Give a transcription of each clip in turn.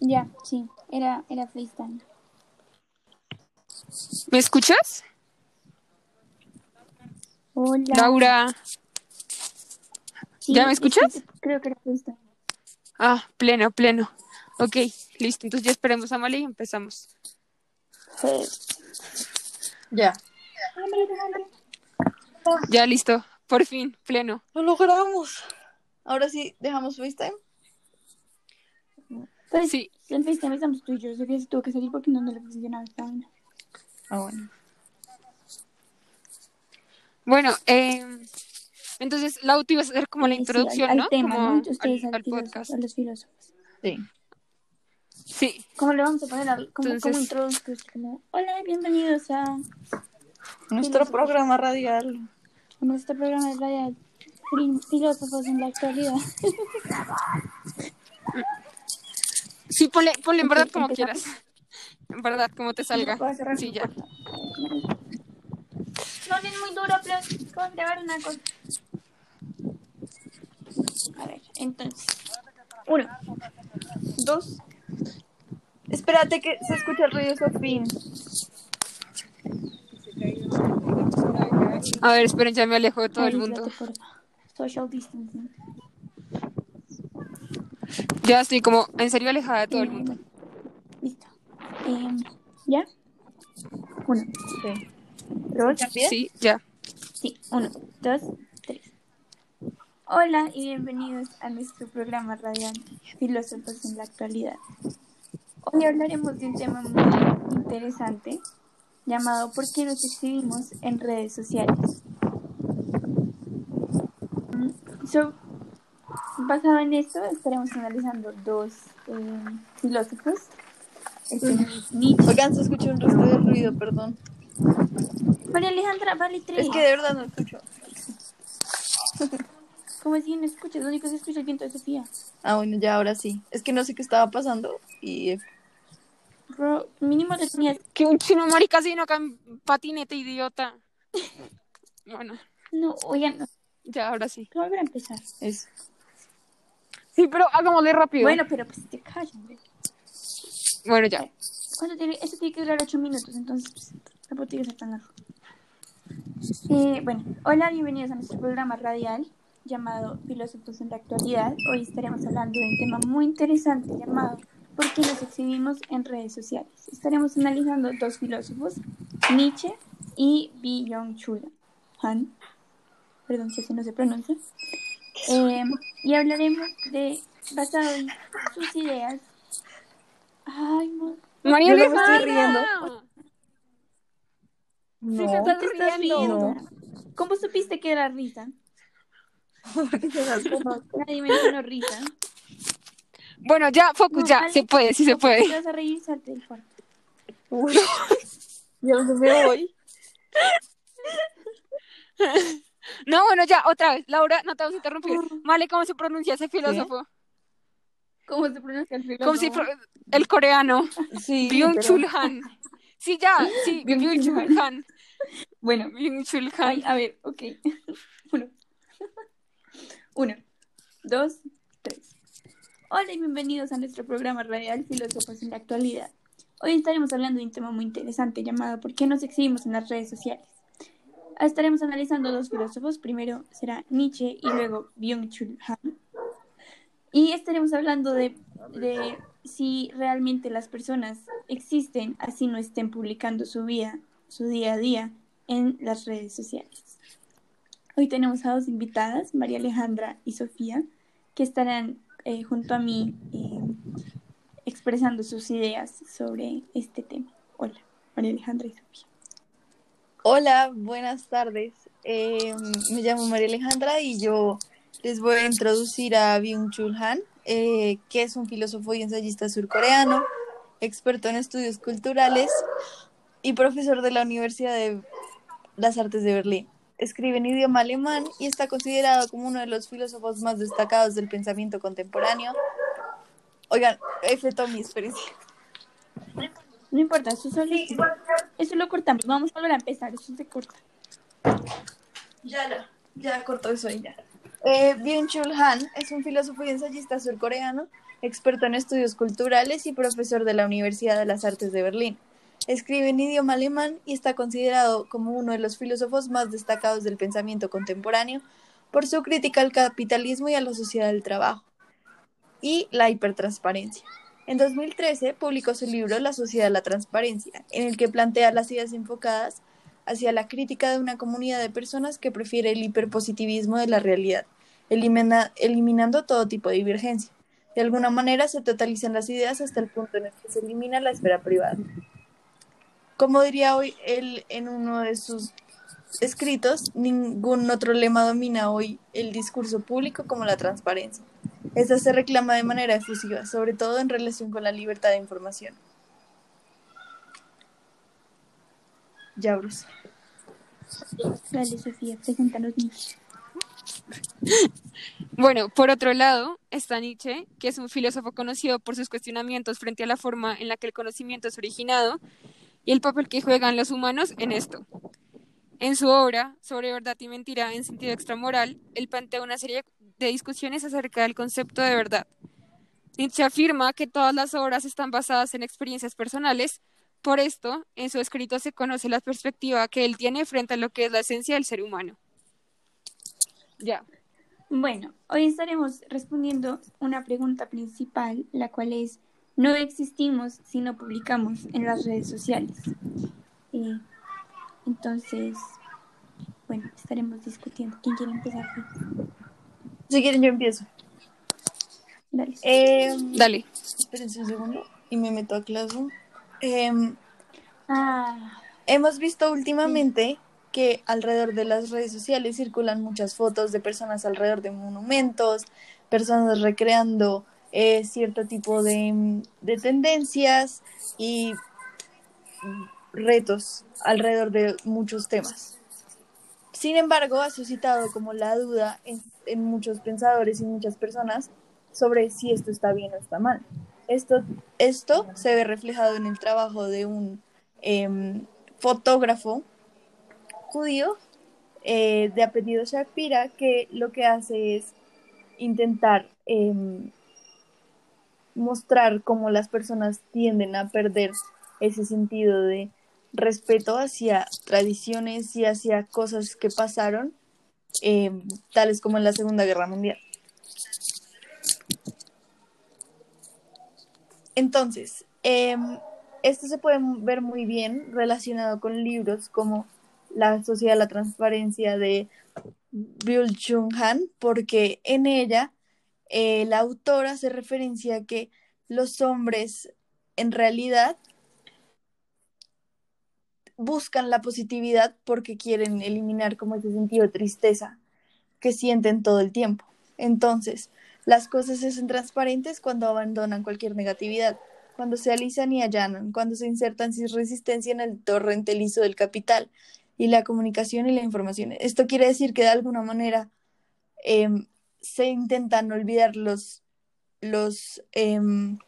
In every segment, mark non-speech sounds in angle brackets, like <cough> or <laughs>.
Ya, sí, era, era FaceTime. ¿Me escuchas? Hola. Laura. Sí, ¿ya me es que escuchas? creo que era FaceTime. Ah, pleno, pleno. Ok, listo. Entonces ya esperemos a Male y empezamos. Ya. Ya listo. Por fin, pleno. Lo logramos. Ahora sí, dejamos FaceTime. Pues, Sí. en FaceTime estamos tú y yo. Sofía se tuvo que salir porque no, no le funcionaba esta vaina. Ah, bueno. Bueno, eh, entonces Lau, tú ibas a hacer como la sí, introducción, al, ¿no? al tema, Como ¿no? Ustedes al, al podcast. a los filósofos. Sí. Sí. ¿Cómo le vamos a poner? ¿Cómo, Entonces- cómo introducir? Como, hola, bienvenidos a Nuestro Filósofos. programa radial. nuestro programa radial Fil- Filósofos en la actualidad. <laughs> Sí, ponle, ponle en verdad como quieras. En verdad, como te salga. Sí, ya. No es muy duro, pero a grabar una cosa. A ver, entonces. Uno. Dos. Espérate que se escucha el ruido Sofín. A ver, esperen, ya me alejo de todo el Aíslate, mundo. Social distancing. Ya estoy como en serio alejada de todo el Eh, mundo. Listo. Em, ¿Ya? Uno. Sí. Dos. Sí, ya. Sí, uno, dos, tres. Hola y bienvenidos a nuestro programa radial Filósofos en la actualidad. Hoy hablaremos de un tema muy interesante llamado ¿Por qué nos exhibimos en redes sociales? Mm, So, basado en esto, estaremos analizando dos eh, filósofos. El señor Nietzsche. Oigan, se escucha un resto de ruido, perdón. María Alejandra, vale tres. Es que de verdad no escucho. <laughs> ¿Cómo así no escuchas? Lo único que se escucha es el viento de Sofía. Ah, bueno, ya ahora sí. Es que no sé qué estaba pasando y Bro, mínimo le tenías. Que un chino marica no acá en patinete, idiota. <laughs> Bueno, No, oigan, no, ya, ahora sí. voy a volver a empezar. es. Sí, pero hagámosle rápido. Bueno, pero pues te callan, güey. Bueno, ya. ¿Cuánto tiene? Esto tiene que durar ocho minutos, entonces pues, tampoco tiene que ser tan largo. Eh, bueno, hola, bienvenidos a nuestro programa radial llamado Filósofos en la actualidad. Hoy estaremos hablando de un tema muy interesante llamado ¿Por qué nos exhibimos en redes sociales? Estaremos analizando dos filósofos, Nietzsche y Byung-Chul Han. Perdón si así no se pronuncia. Eh, y hablaremos de, basado en sus ideas. Ay, no. María no me estoy Alejandra. No. Sí, te estás ¿Qué estás riendo. riendo? ¿Cómo supiste que era risa? <laughs> Porque se las conozco. <laughs> Nadie mencionó risa. Bueno, ya, focus, No, ya. Ale, Se puede, sí se puede. Te vas a reír, salte del cuarto. Uy. <laughs> Ya me voy. No, bueno, ya, otra vez. Laura, no te vamos a interrumpir. Vale, ¿cómo se pronuncia ese filósofo? ¿Cómo se pronuncia el filósofo? ¿Cómo se pro- El coreano. Sí. Byung-Chul pero- Han. Sí, ya, sí, Byung-Chul Byung-Chul Han. Bueno, Byung-Chul ay, Han. a ver, ok. <laughs> Uno. Uno, dos, tres. Hola y bienvenidos a nuestro programa radial Filósofos en la actualidad. Hoy estaremos hablando de un tema muy interesante llamado ¿Por qué nos exhibimos en las redes sociales? Estaremos analizando dos filósofos, primero será Nietzsche y luego Byung-Chul Han. Y estaremos hablando de, si realmente las personas existen, así no estén publicando su vida, su día a día en las redes sociales. Hoy tenemos a dos invitadas, María Alejandra y Sofía, que estarán eh, junto a mí eh, expresando sus ideas sobre este tema. Hola, María Alejandra y Sofía. Hola, buenas tardes. Eh, me llamo María Alejandra y yo les voy a introducir a Byung-Chul Han, eh, que es un filósofo y ensayista surcoreano, experto en estudios culturales y profesor de la Universidad de las Artes de Berlín. Escribe en idioma alemán y está considerado como uno de los filósofos más destacados del pensamiento contemporáneo. Oigan, F. Tommy, espérense. No importa, eso, solo, eso lo cortamos. Vamos a volver a empezar, eso se corta. Ya, ya, ya cortó eso y ya. Eh, Byung-Chul Han es un filósofo y ensayista surcoreano experto en estudios culturales y profesor de la Universidad de las Artes de Berlín. Escribe en idioma alemán y está considerado como uno de los filósofos más destacados del pensamiento contemporáneo por su crítica al capitalismo y a la sociedad del trabajo y la hipertransparencia. En 2013 publicó su libro La sociedad de la transparencia, en el que plantea las ideas enfocadas hacia la crítica de una comunidad de personas que prefiere el hiperpositivismo de la realidad, elimina- eliminando todo tipo de divergencia. De alguna manera se totalizan las ideas hasta el punto en el que se elimina la esfera privada. Como diría hoy él en uno de sus escritos, ningún otro lema domina hoy el discurso público como la transparencia. Esta se reclama de manera efusiva, sobre todo en relación con la libertad de información. Ya, Bruce. Dale, Sofía, preséntanos Nietzsche. Bueno, por otro lado está Nietzsche, que es un filósofo conocido por sus cuestionamientos frente a la forma en la que el conocimiento es originado y el papel que juegan los humanos en esto. En su obra sobre verdad y mentira en sentido extramoral, él plantea una serie de discusiones acerca del concepto de verdad. Nietzsche afirma que todas las obras están basadas en experiencias personales, por esto, en su escrito se conoce la perspectiva que él tiene frente a lo que es la esencia del ser humano. Ya. Bueno, hoy estaremos respondiendo una pregunta principal, la cual es, no existimos si no publicamos en las redes sociales. Eh, entonces, bueno, estaremos discutiendo. ¿Quién quiere empezar? Si quieren, yo empiezo. Dale. Eh, Dale. espérense un segundo y me meto a Classroom. Em, Ah, Hemos visto últimamente que alrededor de las redes sociales circulan muchas fotos de personas alrededor de monumentos, personas recreando eh, cierto tipo de, de tendencias y retos alrededor de muchos temas. Sin embargo, ha suscitado como la duda en, muchos pensadores y muchas personas sobre si esto está bien o está mal. Esto, esto se ve reflejado en el trabajo de un em, fotógrafo judío eh, de apellido Shapira que lo que hace es intentar em, mostrar cómo las personas tienden a perder ese sentido de respeto hacia tradiciones y hacia cosas que pasaron, em, tales como en la Segunda Guerra Mundial. Entonces, em, esto se puede ver muy bien relacionado con libros como La Sociedad de la Transparencia de Byul Chung Han, porque en ella eh, la autora hace referencia a que los hombres en realidad buscan la positividad porque quieren eliminar como ese sentido de tristeza que sienten todo el tiempo. Entonces, las cosas se hacen transparentes cuando abandonan cualquier negatividad, cuando se alisan y allanan, cuando se insertan sin resistencia en el torrente liso del capital y la comunicación y la información. Esto quiere decir que de alguna manera em, se intentan olvidar los, los, em,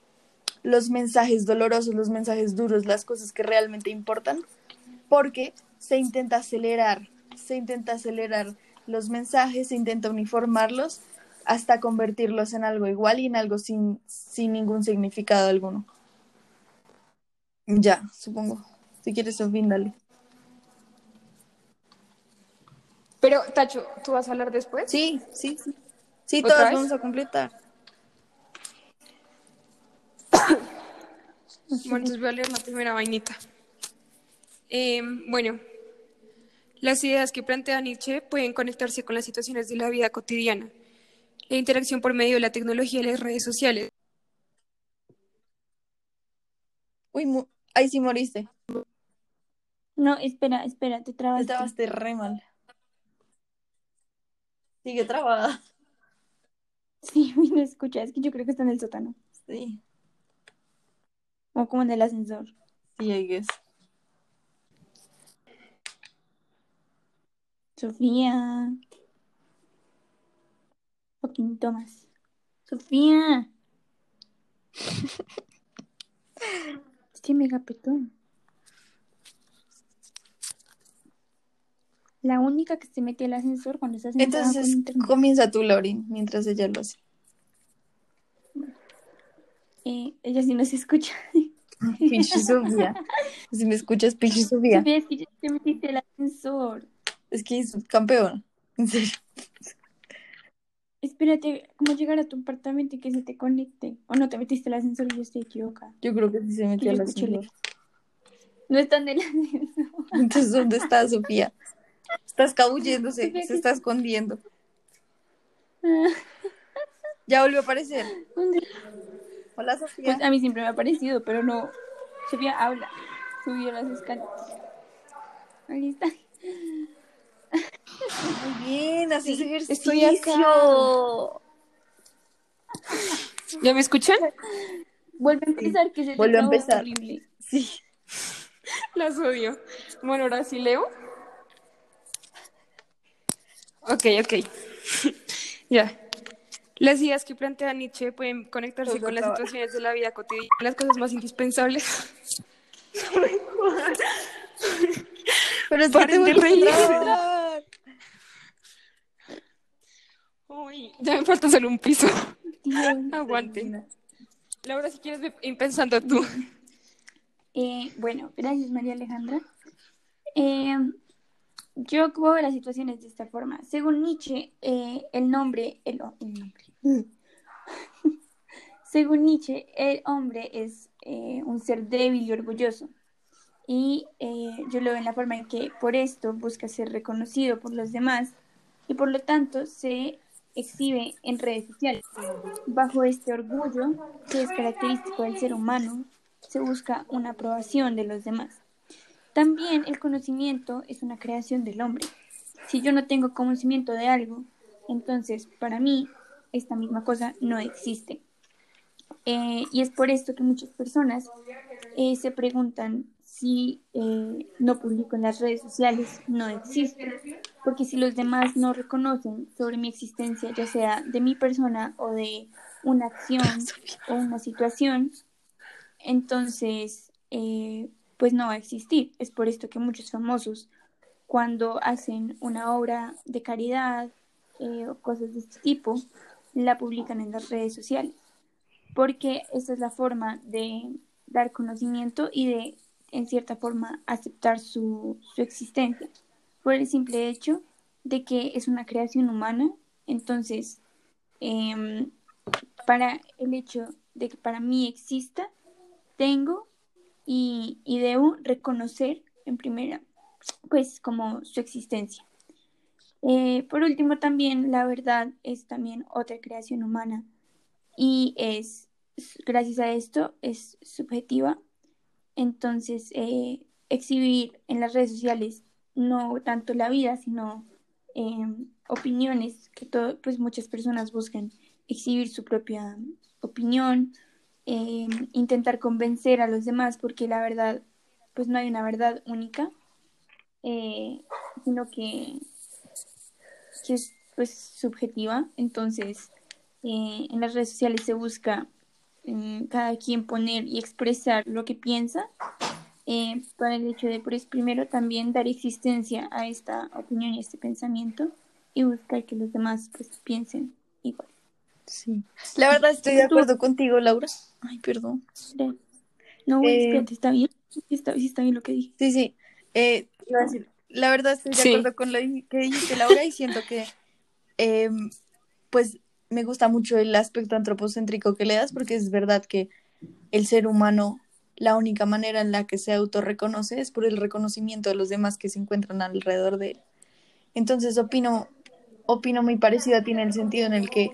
los mensajes dolorosos, los mensajes duros, las cosas que realmente importan, porque se intenta acelerar, se intenta acelerar los mensajes, se intenta uniformarlos hasta convertirlos en algo igual y en algo sin, sin ningún significado alguno. Ya, supongo. Si quieres, Sofín, dale. Pero, Tacho, ¿tú vas a hablar después? Sí, sí, sí. Sí, ¿Otra todas vez? vamos a completar. Bueno, entonces voy a leer la primera vainita. Eh, bueno, las ideas que plantea Nietzsche pueden conectarse con las situaciones de la vida cotidiana. La interacción por medio de la tecnología y las redes sociales. Uy, mu- ahí sí moriste. no, espera, espera, te Te trabaste. trabaste re mal. Sigue trabada. Sí, <laughs> no escucha, es que yo creo que está en el sótano. Sí, O como en el ascensor. sí, I guess. Sofía. Fucking Tomás. Sofía. Este megapetón. La única que se mete al ascensor cuando estás con Entonces, comienza tú, Laurin, mientras ella lo hace. Eh, ella sí nos escucha. <laughs> Pinche Sofía. Si me escuchas, pinche Sofía. Sofía, es que ya te metiste el ascensor. Es que es campeón. En serio. Espérate, ¿cómo llegar a tu apartamento y que se te conecte? ¿O no te metiste el ascensor y yo estoy equivocada? Yo creo que sí se metió al ascensor. No está en el ascensor. <laughs> <laughs> Entonces, ¿dónde está Sofía? Está escabulléndose, se ¿qué- está escondiendo. <laughs> Ya volvió a aparecer. ¿dónde? Hola, Sofía. Pues a mí siempre me ha parecido, pero no. Sofía habla. Subió las escaleras. Ahí está. Muy bien, haces Sí, ejercicio. estoy acá. ¿Ya me escuchan? Vuelve a empezar, que se te Vuelve a empezar. horrible. Sí. Las odio. Bueno, ahora sí leo. Ok, ok. <laughs> ya. Las ideas que plantea Nietzsche pueden conectarse Todo con las situaciones de la vida cotidiana, las cosas más indispensables. <laughs> Pero es que te <laughs> ya me falta solo un piso. Aguante. Laura, si quieres, ir pensando tú. Eh, bueno, gracias María Alejandra. Eh, yo veo las situaciones de esta forma. Según Nietzsche, eh, el nombre, el, nombre. <laughs> Según Nietzsche, el hombre es un ser débil y orgulloso. Y yo lo veo en la forma en que por esto busca ser reconocido por los demás y por lo tanto se exhibe en redes sociales. Bajo este orgullo, que es característico del ser humano, se busca una aprobación de los demás. También el conocimiento es una creación del hombre. Si yo no tengo conocimiento de algo, entonces para mí esta misma cosa no existe. Eh, y es por esto que muchas personas eh, se preguntan si eh, no publico en las redes sociales, no existo. Porque si los demás no reconocen sobre mi existencia, ya sea de mi persona o de una acción <laughs> o una situación, entonces eh, pues no va a existir. Es por esto que muchos famosos cuando hacen una obra de caridad eh, o cosas de este tipo, la publican en las redes sociales. Porque esa es la forma de dar conocimiento y de, en cierta forma, aceptar su, su existencia. Por el simple hecho de que es una creación humana, entonces, em, para el hecho de que para mí exista, tengo y, y debo reconocer en primera, pues, como su existencia. Eh, por último, también la verdad es también otra creación humana y es, gracias a esto, es subjetiva. Entonces, eh, exhibir en las redes sociales no tanto la vida, sino eh, opiniones que todo, pues muchas personas buscan exhibir su propia opinión, eh, intentar convencer a los demás, porque la verdad, pues no hay una verdad única, eh, sino que, que es pues subjetiva. Entonces, eh, en las redes sociales se busca eh, cada quien poner y expresar lo que piensa, eh, para el hecho de, pues, primero también dar existencia a esta opinión y este pensamiento y buscar que los demás pues piensen igual. Sí. La verdad estoy de acuerdo contigo, Laura. Ay, perdón. No, güey, Eh, espérate, ¿está bien? Sí está, está bien lo que dije. Sí, sí. Eh, iba a decir, la verdad estoy de Sí. acuerdo con lo que dijiste, Laura, y siento que, eh, pues, me gusta mucho el aspecto antropocéntrico que le das, porque es verdad que el ser humano, la única manera en la que se autorreconoce es por el reconocimiento de los demás que se encuentran alrededor de él. Entonces, opino, opino muy parecido a ti en el sentido en el que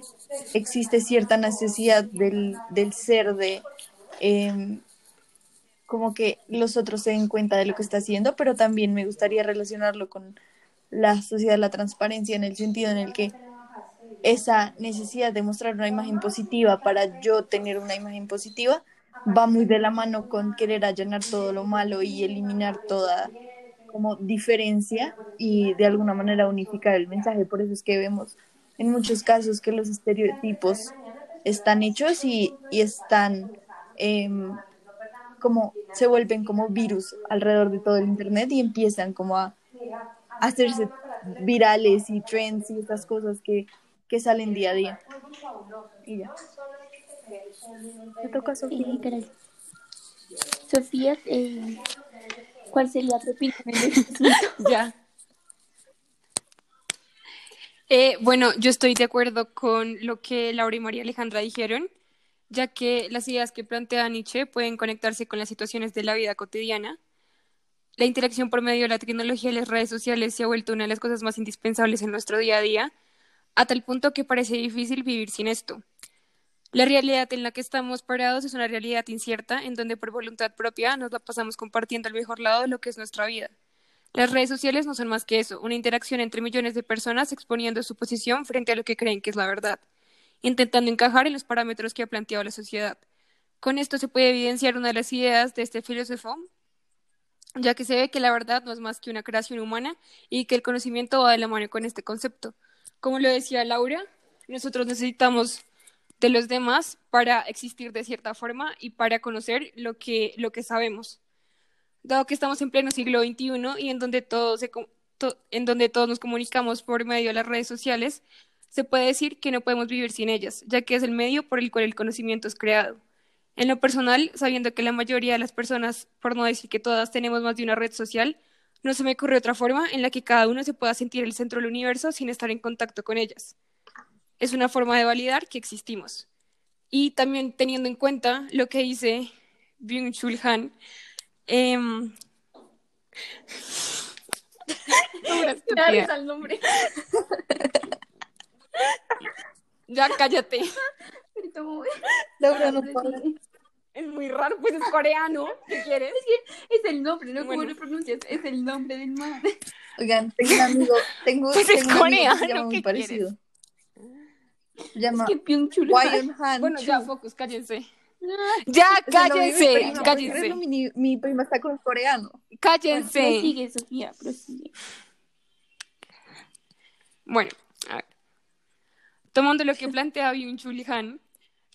existe cierta necesidad del, del ser de... em, como que los otros se den cuenta de lo que está haciendo, pero también me gustaría relacionarlo con la sociedad de la transparencia en el sentido en el que esa necesidad de mostrar una imagen positiva para yo tener una imagen positiva va muy de la mano con querer allanar todo lo malo y eliminar toda como diferencia y de alguna manera unificar el mensaje. Por eso es que vemos en muchos casos que los estereotipos están hechos y, y están em, como se vuelven como virus alrededor de todo el internet y empiezan como a hacerse virales y trends y estas cosas que, que salen día a día. Y ya. Me toca Sofía. Eh, gracias. Sofía, eh, ¿cuál sería tu opinión? <laughs> Ya. Eh, bueno, yo estoy de acuerdo con lo que Laura y María Alejandra dijeron, ya que las ideas que plantea Nietzsche pueden conectarse con las situaciones de la vida cotidiana. La interacción por medio de la tecnología y las redes sociales se ha vuelto una de las cosas más indispensables en nuestro día a día, a tal punto que parece difícil vivir sin esto. La realidad en la que estamos parados es una realidad incierta, en donde por voluntad propia nos la pasamos compartiendo el mejor lado de lo que es nuestra vida. Las redes sociales no son más que eso, una interacción entre millones de personas exponiendo su posición frente a lo que creen que es la verdad, intentando encajar en los parámetros que ha planteado la sociedad. Con esto se puede evidenciar una de las ideas de este filósofo, ya que se ve que la verdad no es más que una creación humana y que el conocimiento va de la mano con este concepto. Como lo decía Laura, nosotros necesitamos de los demás para existir de cierta forma y para conocer lo que, lo que sabemos. Dado que estamos en pleno siglo XXI y en donde, todos se, to, en donde todos nos comunicamos por medio de las redes sociales, se puede decir que no podemos vivir sin ellas, ya que es el medio por el cual el conocimiento es creado. En lo personal, sabiendo que la mayoría de las personas, por no decir que todas, tenemos más de una red social, no se me ocurre otra forma en la que cada uno se pueda sentir el centro del universo sin estar en contacto con ellas. Es una forma de validar que existimos. Y también teniendo en cuenta lo que dice Byung-Chul Han, <laughs> eh, el nombre. ya cállate. <laughs> Laura no para. Es muy raro, pues es coreano. ¿Qué quieres? Es el nombre, ¿no? Bueno. ¿Cómo lo pronuncias? Es el nombre del man. Oigan, tengo un amigo, tengo, Pues es un amigo que se coreano, muy ¿qué parecido. Llama Es que Han. Bueno, Chu. ya, focus, cállense. Ya, el nombre de mi cállense, prima, cállense, Mi, mi prima está con coreano. cállense. Prosigue, Sofía, prosigue. Bueno, a ver. Tomando lo que plantea Byung-Chul Han,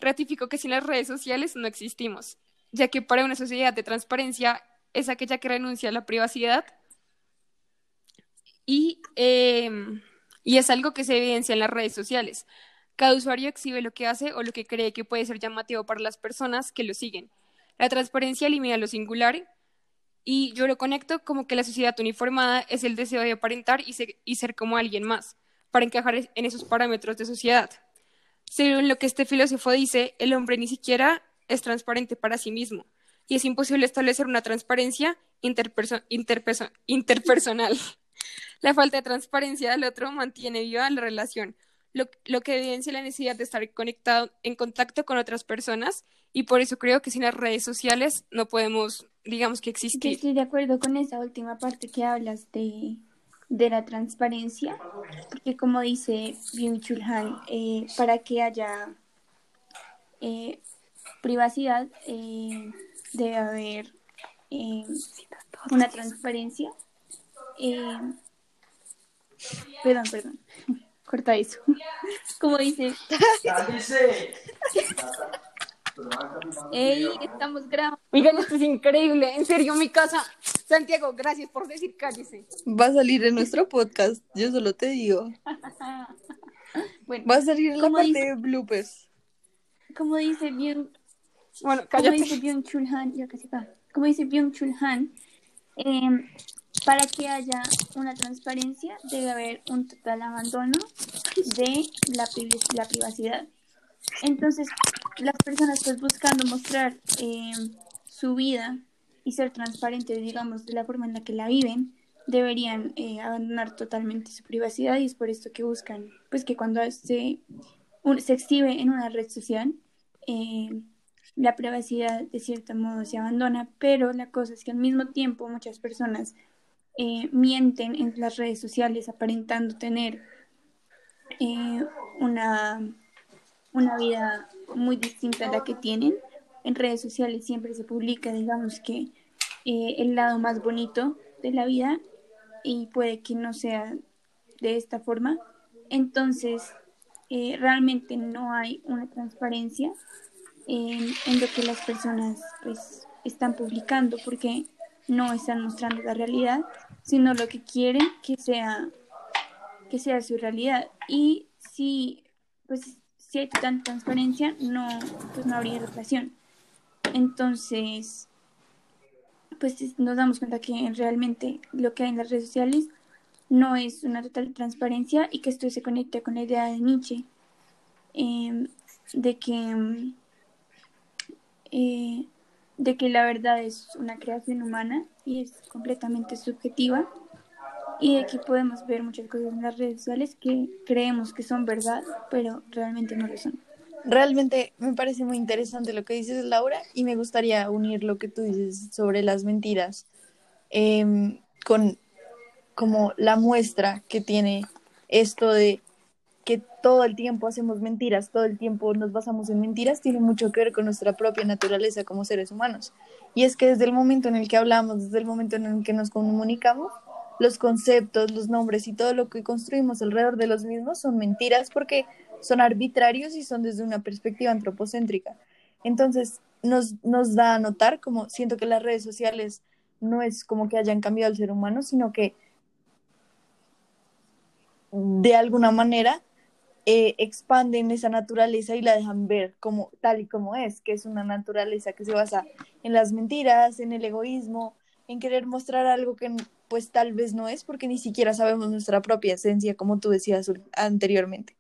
ratificó que sin las redes sociales no existimos, ya que para una sociedad de transparencia es aquella que renuncia a la privacidad y, eh, y es algo que se evidencia en las redes sociales. Cada usuario exhibe lo que hace o lo que cree que puede ser llamativo para las personas que lo siguen. La transparencia elimina lo singular y yo lo conecto como que la sociedad uniformada es el deseo de aparentar y ser, y ser como alguien más, para encajar en esos parámetros de sociedad. Según lo que este filósofo dice, el hombre ni siquiera es transparente para sí mismo y es imposible establecer una transparencia interperso- interperso- interpersonal. <laughs> La falta de transparencia del otro mantiene viva la relación, lo, lo que evidencia la necesidad de estar conectado en contacto con otras personas y por eso creo que sin las redes sociales no podemos, digamos que Yo existir. estoy de acuerdo con esa última parte que hablas de, de la transparencia, porque como dice Byung-Chul Han, eh, para que haya eh, privacidad eh, debe haber eh, una transparencia. Eh, perdón, perdón, <laughs> corta eso. <laughs> Como dice, hey, <laughs> estamos grabando. Oigan, esto es increíble, en serio, mi casa. Santiago, gracias por decir cállese. Va a salir en nuestro podcast, yo solo te digo. <laughs> Bueno, Va a salir en la ¿Cómo parte dice? de bloopers. como dice Byung, Bueno, como cállate. dice Byung-Chul Han, ya casi acá. Como dice Byung-Chul Han, eh, para que haya una transparencia debe haber un total abandono de la, privacidad. Entonces, las personas pues buscando mostrar eh, su vida y ser transparentes, digamos, de la forma en la que la viven, deberían eh, abandonar totalmente su privacidad y es por esto que buscan, pues que cuando se, un- se exhibe en una red social, eh, la privacidad de cierto modo se abandona, pero la cosa es que al mismo tiempo muchas personas eh, mienten en las redes sociales aparentando tener eh, una, una vida muy distinta a la que tienen. En redes sociales siempre se publica, digamos que, eh, el lado más bonito de la vida y puede que no sea de esta forma. Entonces, eh, realmente no hay una transparencia en, en lo que las personas pues están publicando porque no están mostrando la realidad, sino lo que quieren que sea que sea su realidad. Y si pues si hay tanta transparencia, no, pues no habría relación. Entonces, pues nos damos cuenta que realmente lo que hay en las redes sociales no es una total transparencia y que esto se conecta con la idea de Nietzsche, eh, de que eh, de que la verdad es una creación humana y es completamente subjetiva y de que podemos ver muchas cosas en las redes sociales que creemos que son verdad, pero realmente no lo son. Realmente me parece muy interesante lo que dices, Laura, y me gustaría unir lo que tú dices sobre las mentiras em, con como la muestra que tiene esto de que todo el tiempo hacemos mentiras, todo el tiempo nos basamos en mentiras, tiene mucho que ver con nuestra propia naturaleza como seres humanos. Y es que desde el momento en el que hablamos, desde el momento en el que nos comunicamos, los conceptos, los nombres y todo lo que construimos alrededor de los mismos son mentiras porque son arbitrarios y son desde una perspectiva antropocéntrica. Entonces, nos, nos da a notar como siento que las redes sociales no es como que hayan cambiado al ser humano, sino que de alguna manera eh, expanden esa naturaleza y la dejan ver como tal y como es, que es una naturaleza que se basa en las mentiras, en el egoísmo, en querer mostrar algo que pues tal vez no es porque ni siquiera sabemos nuestra propia esencia, como tú decías anteriormente.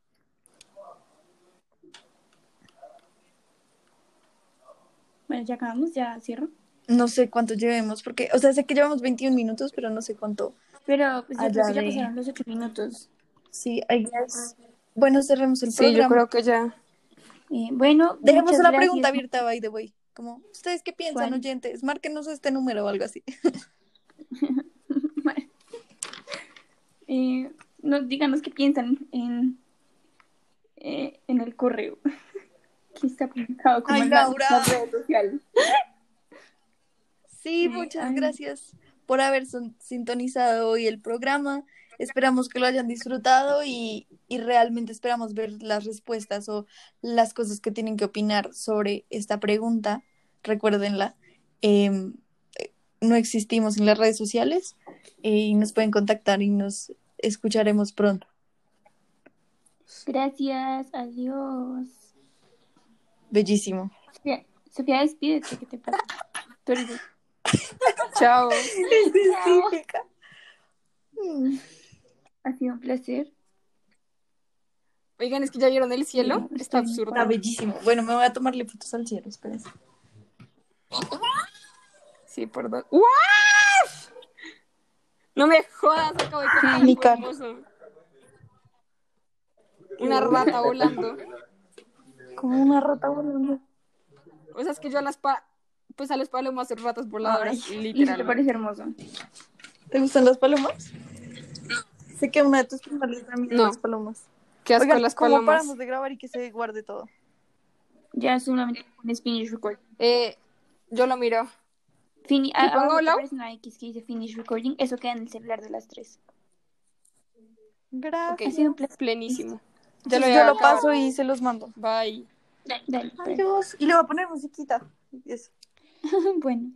Bueno, ya acabamos, ya cierro. No sé cuánto llevemos, porque, o sea, sé que llevamos 21 minutos, pero no sé cuánto. Pero pues ya, ya pasaron los 8 minutos. Sí, I guess. Bueno, cerremos el sí, programa. Sí, yo creo que ya. Eh, bueno, dejemos una pregunta abierta, by the way. Como, ¿ustedes qué piensan, oyentes? Márquenos este número o algo así. <laughs> <laughs> eh, no, díganos qué piensan en, eh, en el correo. Que está publicado como Ay, en Laura. la red social. Sí, muchas gracias por haber sintonizado hoy el programa. Esperamos que lo hayan disfrutado y, y, realmente esperamos ver las respuestas o las cosas que tienen que opinar sobre esta pregunta. Recuérdenla. Eh, no existimos en las redes sociales y nos pueden contactar y nos escucharemos pronto. Gracias, adiós. Bellísimo. Sofía, Sofía despídete, ¿qué te pasa? <laughs> Chao. Específica. Ha sido un placer. Oigan, es que ya vieron el cielo. Sí, Está está absurdo. Está bellísimo. Bueno, me voy a tomarle fotos al cielo, espérense. Sí, perdón. ¡Wow! No me jodas, acabo de hermoso. Una rata volando. Como una rata volando. O sea, es que yo a las pa pues a los palomas hacer ratas voladoras, y te literal. parece hermoso. ¿Te gustan las palomas? Sé que una de tus primeras también No. las palomas. Qué asco Oigan, las ¿cómo palomas. paramos de grabar y que se guarde todo? Ya solamente pones finish record. Eh, yo lo miro. Fini ¿Y pongo te Lau? aparece una X que dice finish recording. Eso queda en el celular de las tres. Gracias. Ok, Ha sido un placer. plenísimo. Lo yo lo paso y se los mando. Bye. Dale, dale, pues. Adiós. Y le voy a poner musiquita. Eso. <laughs> bueno.